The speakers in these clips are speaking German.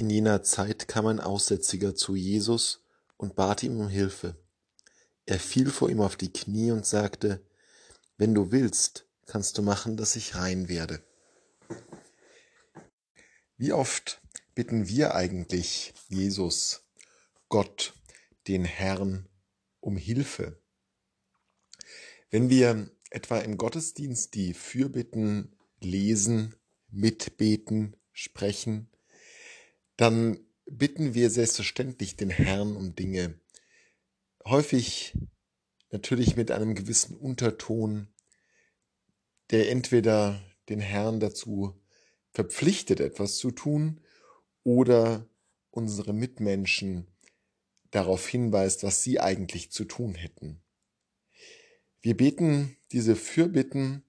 In jener Zeit kam ein Aussätziger zu Jesus und bat ihn um Hilfe. Er fiel vor ihm auf die Knie und sagte, Wenn du willst, kannst du machen, dass ich rein werde. Wie oft bitten wir eigentlich Jesus, Gott, den Herrn, um Hilfe? Wenn wir etwa im Gottesdienst die Fürbitten lesen, mitbeten, sprechen, dann bitten wir selbstverständlich den Herrn um Dinge. Häufig natürlich mit einem gewissen Unterton, der entweder den Herrn dazu verpflichtet, etwas zu tun, oder unsere Mitmenschen darauf hinweist, was sie eigentlich zu tun hätten. Wir beten diese Fürbitten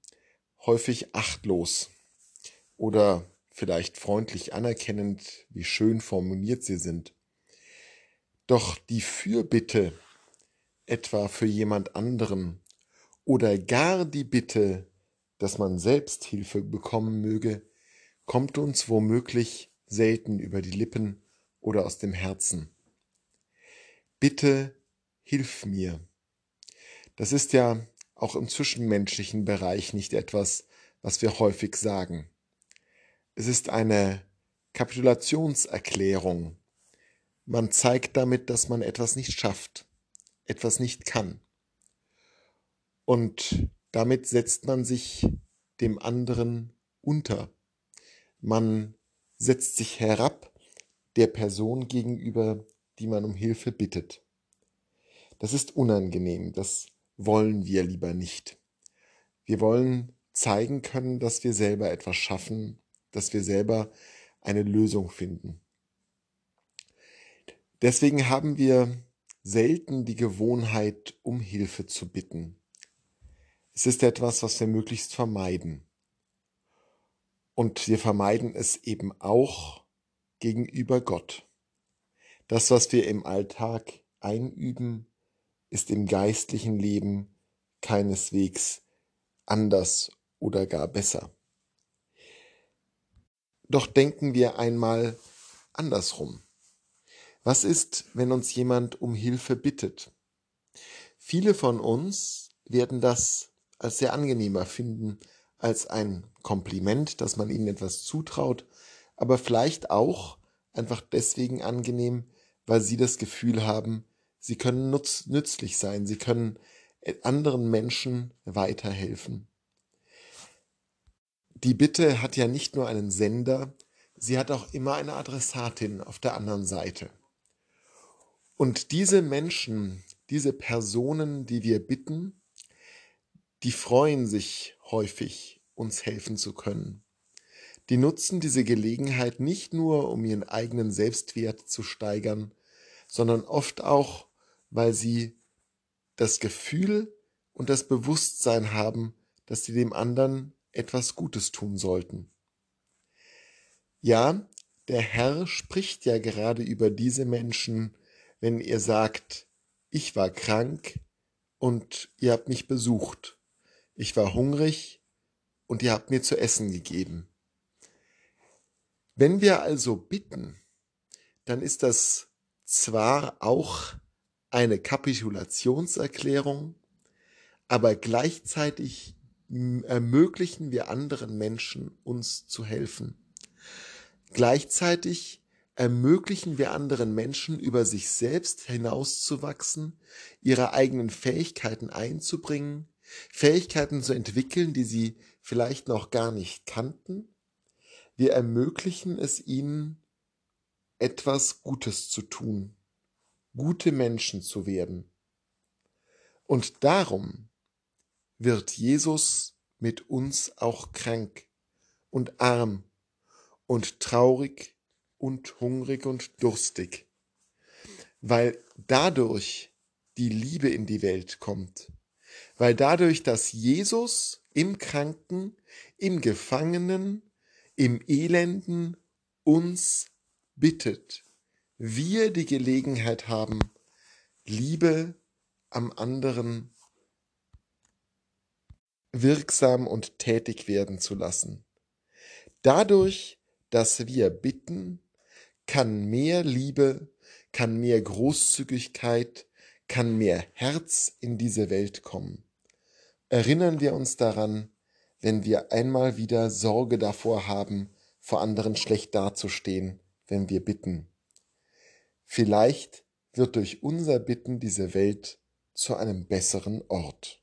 häufig achtlos oder vielleicht freundlich anerkennend, wie schön formuliert sie sind. Doch die Fürbitte etwa für jemand anderen oder gar die Bitte, dass man selbst Hilfe bekommen möge, kommt uns womöglich selten über die Lippen oder aus dem Herzen. Bitte hilf mir. Das ist ja auch im zwischenmenschlichen Bereich nicht etwas, was wir häufig sagen. Es ist eine Kapitulationserklärung. Man zeigt damit, dass man etwas nicht schafft, etwas nicht kann. Und damit setzt man sich dem anderen unter. Man setzt sich herab der Person gegenüber, die man um Hilfe bittet. Das ist unangenehm, das wollen wir lieber nicht. Wir wollen zeigen können, dass wir selber etwas schaffen, dass wir selber eine Lösung finden. Deswegen haben wir selten die Gewohnheit, um Hilfe zu bitten. Es ist etwas, was wir möglichst vermeiden. Und wir vermeiden es eben auch gegenüber Gott. Das, was wir im Alltag einüben, ist im geistlichen Leben keineswegs anders oder gar besser. Doch denken wir einmal andersrum. Was ist, wenn uns jemand um Hilfe bittet? Viele von uns werden das als sehr angenehmer finden, als ein Kompliment, dass man ihnen etwas zutraut, aber vielleicht auch einfach deswegen angenehm, weil sie das Gefühl haben, sie können nutz, nützlich sein, sie können anderen Menschen weiterhelfen. Die Bitte hat ja nicht nur einen Sender, sie hat auch immer eine Adressatin auf der anderen Seite. Und diese Menschen, diese Personen, die wir bitten, die freuen sich häufig, uns helfen zu können. Die nutzen diese Gelegenheit nicht nur, um ihren eigenen Selbstwert zu steigern, sondern oft auch, weil sie das Gefühl und das Bewusstsein haben, dass sie dem anderen etwas Gutes tun sollten. Ja, der Herr spricht ja gerade über diese Menschen, wenn ihr sagt, ich war krank und ihr habt mich besucht. Ich war hungrig und ihr habt mir zu essen gegeben. Wenn wir also bitten, dann ist das zwar auch eine Kapitulationserklärung, aber gleichzeitig ermöglichen wir anderen Menschen, uns zu helfen. Gleichzeitig ermöglichen wir anderen Menschen, über sich selbst hinauszuwachsen, ihre eigenen Fähigkeiten einzubringen, Fähigkeiten zu entwickeln, die sie vielleicht noch gar nicht kannten. Wir ermöglichen es ihnen, etwas Gutes zu tun, gute Menschen zu werden. Und darum wird Jesus mit uns auch krank und arm und traurig und hungrig und durstig, weil dadurch die Liebe in die Welt kommt, weil dadurch, dass Jesus im Kranken, im Gefangenen, im Elenden uns bittet, wir die Gelegenheit haben, Liebe am anderen wirksam und tätig werden zu lassen. Dadurch, dass wir bitten, kann mehr Liebe, kann mehr Großzügigkeit, kann mehr Herz in diese Welt kommen. Erinnern wir uns daran, wenn wir einmal wieder Sorge davor haben, vor anderen schlecht dazustehen, wenn wir bitten. Vielleicht wird durch unser Bitten diese Welt zu einem besseren Ort.